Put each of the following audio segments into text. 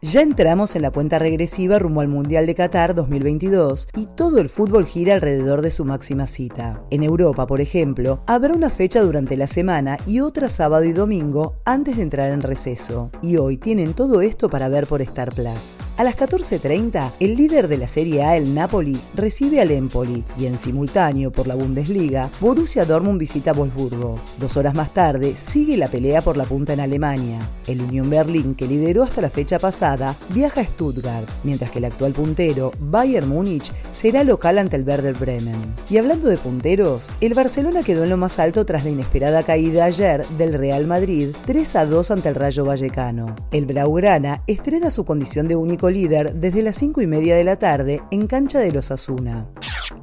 Ya entramos en la cuenta regresiva rumbo al Mundial de Qatar 2022 y todo el fútbol gira alrededor de su máxima cita. En Europa, por ejemplo, habrá una fecha durante la semana y otra sábado y domingo antes de entrar en receso. Y hoy tienen todo esto para ver por Star Plus. A las 14.30, el líder de la Serie A, el Napoli, recibe al Empoli y en simultáneo por la Bundesliga, Borussia Dortmund visita Wolfsburgo. Dos horas más tarde, sigue la pelea por la punta en Alemania. El Unión Berlín, que lideró hasta la fecha pasada, viaja a Stuttgart, mientras que el actual puntero, Bayern Múnich, será local ante el Werder Bremen. Y hablando de punteros, el Barcelona quedó en lo más alto tras la inesperada caída ayer del Real Madrid 3 a 2 ante el Rayo Vallecano. El Blaugrana estrena su condición de único líder desde las 5 y media de la tarde en cancha de los Asuna.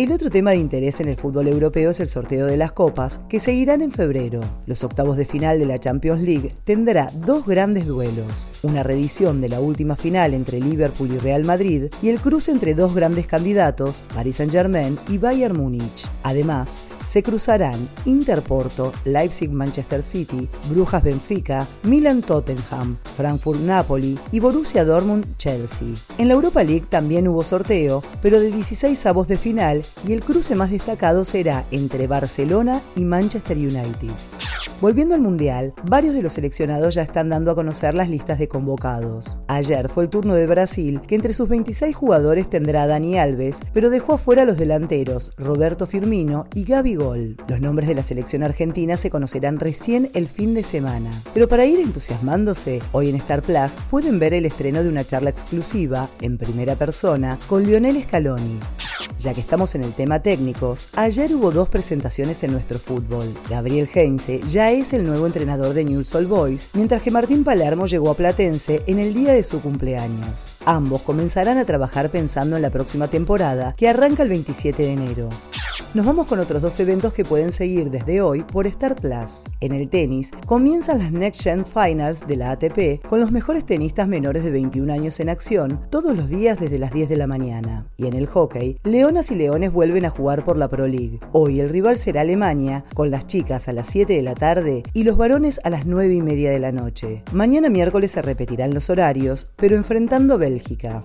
El otro tema de interés en el fútbol europeo es el sorteo de las copas, que seguirán en febrero. Los octavos de final de la Champions League tendrá dos grandes duelos, una reedición de la última final entre Liverpool y Real Madrid y el cruce entre dos grandes candidatos, Paris Saint-Germain y Bayern Múnich. Además, se cruzarán Interporto, Leipzig-Manchester City, Brujas-Benfica, Milan-Tottenham, Frankfurt-Napoli y Borussia Dortmund-Chelsea. En la Europa League también hubo sorteo, pero de 16 avos de final y el cruce más destacado será entre Barcelona y Manchester United. Volviendo al Mundial, varios de los seleccionados ya están dando a conocer las listas de convocados. Ayer fue el turno de Brasil, que entre sus 26 jugadores tendrá a Dani Alves, pero dejó afuera a los delanteros Roberto Firmino y Gaby Gol. Los nombres de la selección argentina se conocerán recién el fin de semana. Pero para ir entusiasmándose, hoy en Star Plus pueden ver el estreno de una charla exclusiva, en primera persona, con Lionel Scaloni. Ya que estamos en el tema técnicos, ayer hubo dos presentaciones en nuestro fútbol. Gabriel Heinze ya es el nuevo entrenador de News All Boys, mientras que Martín Palermo llegó a Platense en el día de su cumpleaños. Ambos comenzarán a trabajar pensando en la próxima temporada, que arranca el 27 de enero. Nos vamos con otros dos eventos que pueden seguir desde hoy por Star Plus. En el tenis, comienzan las Next Gen Finals de la ATP con los mejores tenistas menores de 21 años en acción todos los días desde las 10 de la mañana. Y en el hockey, Leonas y Leones vuelven a jugar por la Pro League. Hoy el rival será Alemania, con las chicas a las 7 de la tarde y los varones a las 9 y media de la noche. Mañana miércoles se repetirán los horarios, pero enfrentando a Bélgica.